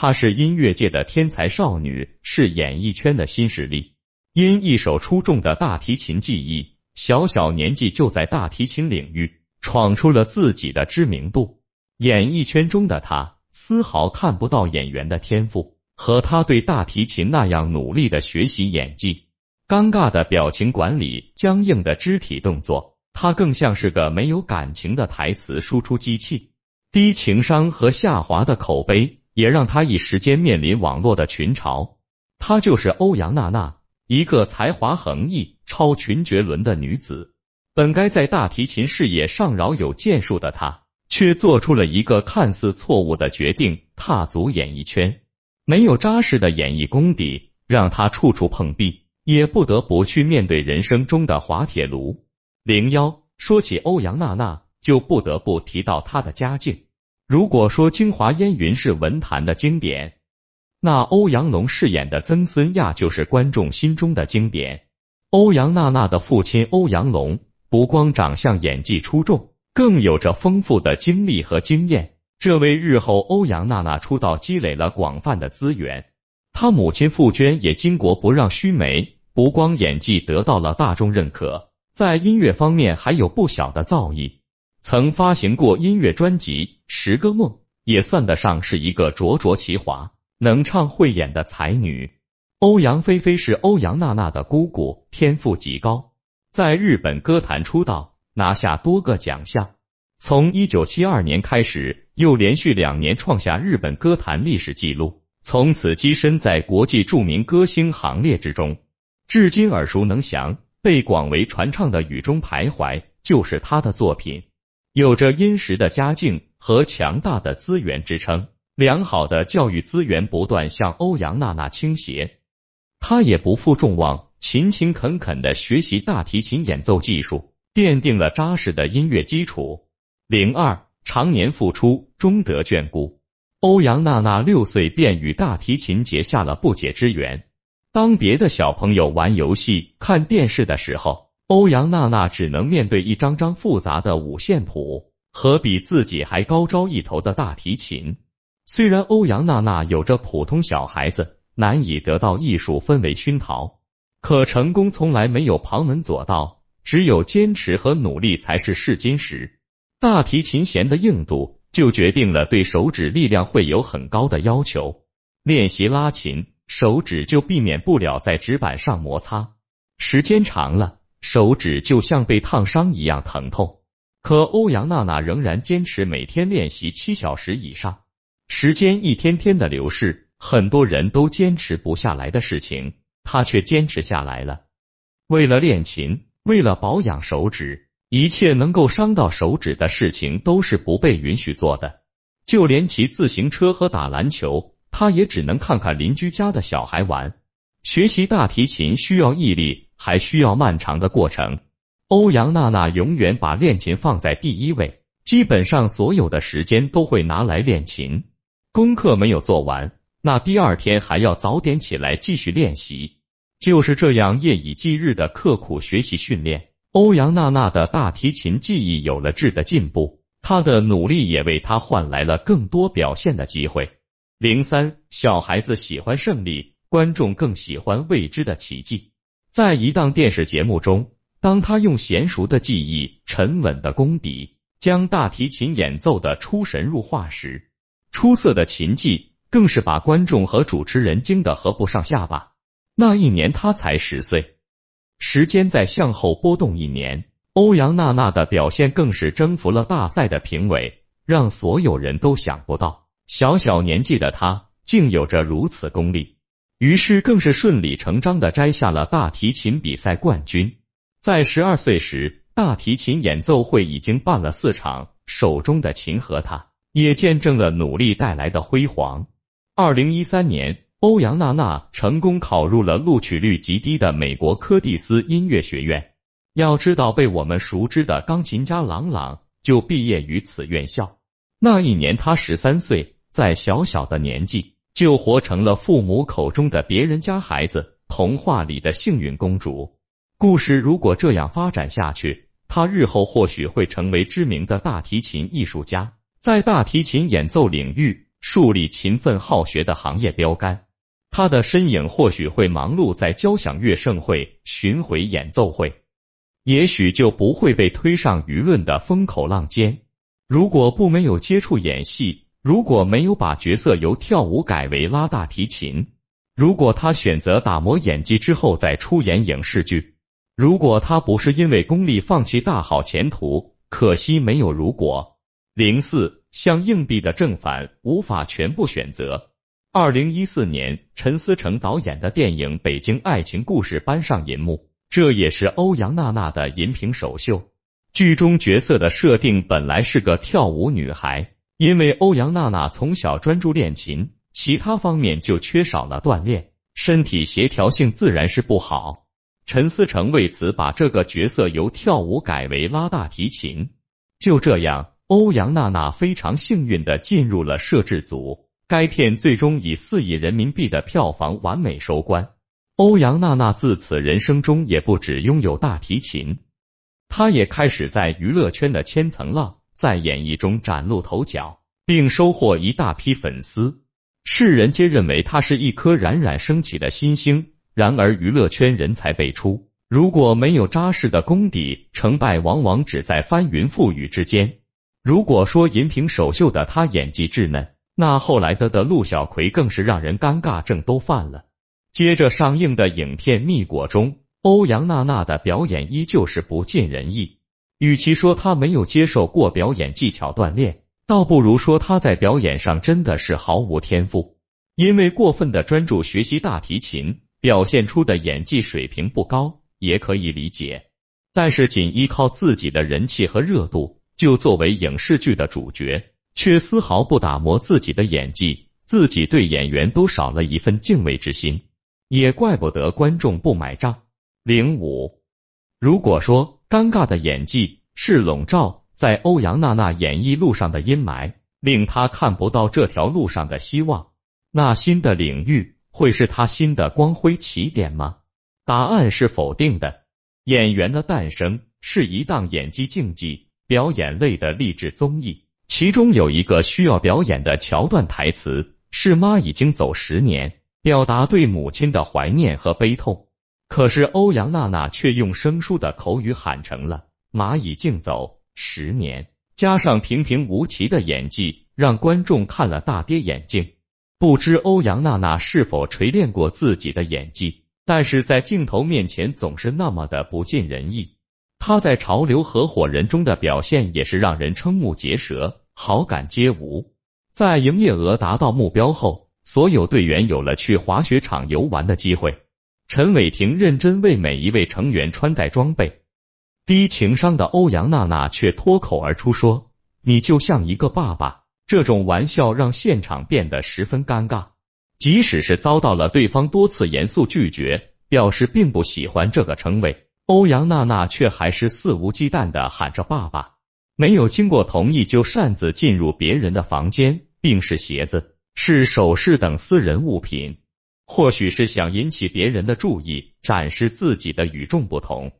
她是音乐界的天才少女，是演艺圈的新势力。因一手出众的大提琴技艺，小小年纪就在大提琴领域闯出了自己的知名度。演艺圈中的她丝毫看不到演员的天赋，和她对大提琴那样努力的学习演技。尴尬的表情管理，僵硬的肢体动作，她更像是个没有感情的台词输出机器。低情商和下滑的口碑，也让她一时间面临网络的群嘲。她就是欧阳娜娜，一个才华横溢、超群绝伦的女子。本该在大提琴事业上饶有建树的她，却做出了一个看似错误的决定，踏足演艺圈。没有扎实的演艺功底，让她处处碰壁。也不得不去面对人生中的滑铁卢。零幺说起欧阳娜娜，就不得不提到她的家境。如果说《京华烟云》是文坛的经典，那欧阳龙饰演的曾孙亚就是观众心中的经典。欧阳娜娜的父亲欧阳龙不光长相演技出众，更有着丰富的经历和经验，这为日后欧阳娜娜出道积累了广泛的资源。她母亲傅娟也巾帼不让须眉。不光演技得到了大众认可，在音乐方面还有不小的造诣，曾发行过音乐专辑《十个梦》，也算得上是一个灼灼其华、能唱会演的才女。欧阳菲菲是欧阳娜娜的姑姑，天赋极高，在日本歌坛出道，拿下多个奖项。从一九七二年开始，又连续两年创下日本歌坛历史纪录，从此跻身在国际著名歌星行列之中。至今耳熟能详、被广为传唱的《雨中徘徊》就是他的作品。有着殷实的家境和强大的资源支撑，良好的教育资源不断向欧阳娜娜倾斜。他也不负众望，勤勤恳恳的学习大提琴演奏技术，奠定了扎实的音乐基础。零二，常年付出，终得眷顾。欧阳娜娜六岁便与大提琴结下了不解之缘。当别的小朋友玩游戏、看电视的时候，欧阳娜娜只能面对一张张复杂的五线谱和比自己还高招一头的大提琴。虽然欧阳娜娜有着普通小孩子难以得到艺术氛围熏陶，可成功从来没有旁门左道，只有坚持和努力才是试金石。大提琴弦的硬度就决定了对手指力量会有很高的要求。练习拉琴。手指就避免不了在纸板上摩擦，时间长了，手指就像被烫伤一样疼痛。可欧阳娜娜仍然坚持每天练习七小时以上。时间一天天的流逝，很多人都坚持不下来的事情，她却坚持下来了。为了练琴，为了保养手指，一切能够伤到手指的事情都是不被允许做的，就连骑自行车和打篮球。他也只能看看邻居家的小孩玩。学习大提琴需要毅力，还需要漫长的过程。欧阳娜娜永远把练琴放在第一位，基本上所有的时间都会拿来练琴。功课没有做完，那第二天还要早点起来继续练习。就是这样夜以继日的刻苦学习训练，欧阳娜娜的大提琴技艺有了质的进步。她的努力也为她换来了更多表现的机会。零三，小孩子喜欢胜利，观众更喜欢未知的奇迹。在一档电视节目中，当他用娴熟的技艺、沉稳的功底，将大提琴演奏的出神入化时，出色的琴技更是把观众和主持人惊得合不上下巴。那一年他才十岁，时间在向后波动一年，欧阳娜娜的表现更是征服了大赛的评委，让所有人都想不到。小小年纪的他竟有着如此功力，于是更是顺理成章的摘下了大提琴比赛冠军。在十二岁时，大提琴演奏会已经办了四场，手中的琴和他，也见证了努力带来的辉煌。二零一三年，欧阳娜娜成功考入了录取率极低的美国柯蒂斯音乐学院。要知道，被我们熟知的钢琴家郎朗就毕业于此院校。那一年，他十三岁。在小小的年纪就活成了父母口中的别人家孩子，童话里的幸运公主。故事如果这样发展下去，他日后或许会成为知名的大提琴艺术家，在大提琴演奏领域树立勤奋好学的行业标杆。他的身影或许会忙碌在交响乐盛会、巡回演奏会，也许就不会被推上舆论的风口浪尖。如果不没有接触演戏，如果没有把角色由跳舞改为拉大提琴，如果他选择打磨演技之后再出演影视剧，如果他不是因为功利放弃大好前途，可惜没有如果。零四像硬币的正反无法全部选择。二零一四年，陈思诚导演的电影《北京爱情故事》搬上银幕，这也是欧阳娜娜的银屏首秀。剧中角色的设定本来是个跳舞女孩，因为欧阳娜娜从小专注练琴，其他方面就缺少了锻炼，身体协调性自然是不好。陈思诚为此把这个角色由跳舞改为拉大提琴。就这样，欧阳娜娜非常幸运的进入了摄制组。该片最终以四亿人民币的票房完美收官。欧阳娜娜自此人生中也不只拥有大提琴，她也开始在娱乐圈的千层浪，在演艺中崭露头角，并收获一大批粉丝。世人皆认为他是一颗冉冉升起的新星。然而，娱乐圈人才辈出，如果没有扎实的功底，成败往往只在翻云覆雨之间。如果说银屏首秀的他演技稚嫩，那后来的的陆小葵更是让人尴尬症都犯了。接着上映的影片《蜜果》中，欧阳娜娜的表演依旧是不尽人意。与其说他没有接受过表演技巧锻炼，倒不如说他在表演上真的是毫无天赋。因为过分的专注学习大提琴，表现出的演技水平不高，也可以理解。但是仅依靠自己的人气和热度，就作为影视剧的主角。却丝毫不打磨自己的演技，自己对演员都少了一份敬畏之心，也怪不得观众不买账。零五，如果说尴尬的演技是笼罩在欧阳娜娜演艺路上的阴霾，令她看不到这条路上的希望，那新的领域会是她新的光辉起点吗？答案是否定的。演员的诞生是一档演技竞技、表演类的励志综艺。其中有一个需要表演的桥段台词是“妈已经走十年”，表达对母亲的怀念和悲痛。可是欧阳娜娜却用生疏的口语喊成了“蚂蚁竞走十年”，加上平平无奇的演技，让观众看了大跌眼镜。不知欧阳娜娜是否锤炼过自己的演技，但是在镜头面前总是那么的不尽人意。她在潮流合伙人中的表现也是让人瞠目结舌。好感皆无。在营业额达到目标后，所有队员有了去滑雪场游玩的机会。陈伟霆认真为每一位成员穿戴装备。低情商的欧阳娜娜却脱口而出说：“你就像一个爸爸。”这种玩笑让现场变得十分尴尬。即使是遭到了对方多次严肃拒绝，表示并不喜欢这个称谓，欧阳娜娜却还是肆无忌惮的喊着爸爸。没有经过同意就擅自进入别人的房间，并是鞋子、是首饰等私人物品，或许是想引起别人的注意，展示自己的与众不同。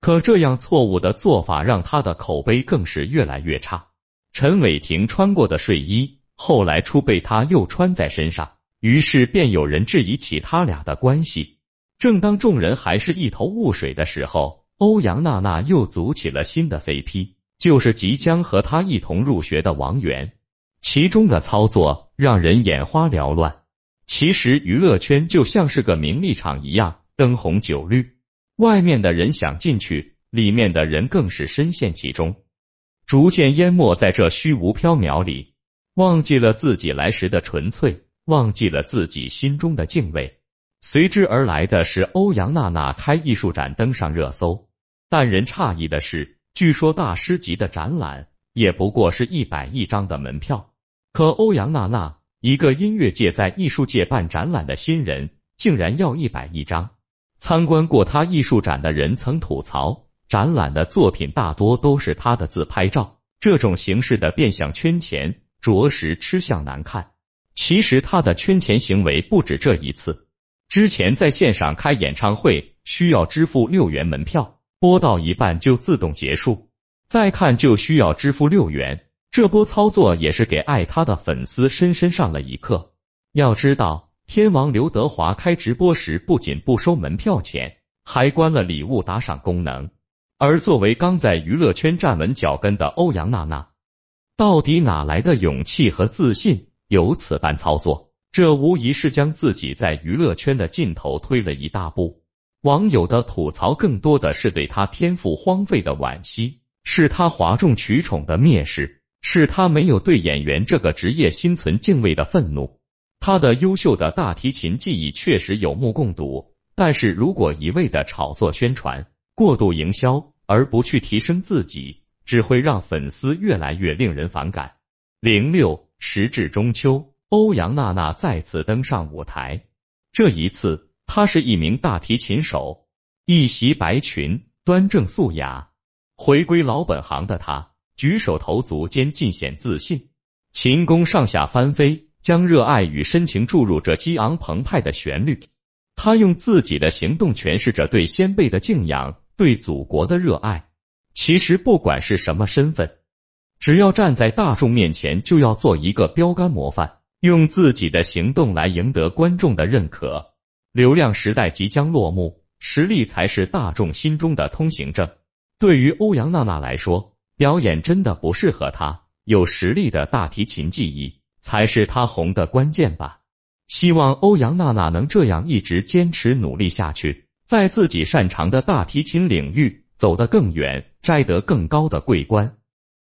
可这样错误的做法让他的口碑更是越来越差。陈伟霆穿过的睡衣后来出被他又穿在身上，于是便有人质疑起他俩的关系。正当众人还是一头雾水的时候，欧阳娜娜又组起了新的 CP。就是即将和他一同入学的王源，其中的操作让人眼花缭乱。其实娱乐圈就像是个名利场一样，灯红酒绿，外面的人想进去，里面的人更是深陷其中，逐渐淹没在这虚无缥缈里，忘记了自己来时的纯粹，忘记了自己心中的敬畏。随之而来的是欧阳娜娜开艺术展登上热搜，但人诧异的是。据说大师级的展览也不过是一百亿张的门票，可欧阳娜娜一个音乐界在艺术界办展览的新人，竟然要一百一张。参观过他艺术展的人曾吐槽，展览的作品大多都是他的自拍照，这种形式的变相圈钱，着实吃相难看。其实他的圈钱行为不止这一次，之前在线上开演唱会需要支付六元门票。播到一半就自动结束，再看就需要支付六元。这波操作也是给爱他的粉丝深深上了一课。要知道，天王刘德华开直播时不仅不收门票钱，还关了礼物打赏功能。而作为刚在娱乐圈站稳脚跟的欧阳娜娜，到底哪来的勇气和自信有此般操作？这无疑是将自己在娱乐圈的尽头推了一大步。网友的吐槽更多的是对他天赋荒废的惋惜，是他哗众取宠的蔑视，是他没有对演员这个职业心存敬畏的愤怒。他的优秀的大提琴技艺确实有目共睹，但是如果一味的炒作宣传、过度营销，而不去提升自己，只会让粉丝越来越令人反感。零六时至中秋，欧阳娜娜再次登上舞台，这一次。她是一名大提琴手，一袭白裙，端正素雅。回归老本行的她，举手投足间尽显自信，琴弓上下翻飞，将热爱与深情注入这激昂澎湃的旋律。他用自己的行动诠释着对先辈的敬仰，对祖国的热爱。其实不管是什么身份，只要站在大众面前，就要做一个标杆模范，用自己的行动来赢得观众的认可。流量时代即将落幕，实力才是大众心中的通行证。对于欧阳娜娜来说，表演真的不适合他，有实力的大提琴技艺才是他红的关键吧。希望欧阳娜娜能这样一直坚持努力下去，在自己擅长的大提琴领域走得更远，摘得更高的桂冠。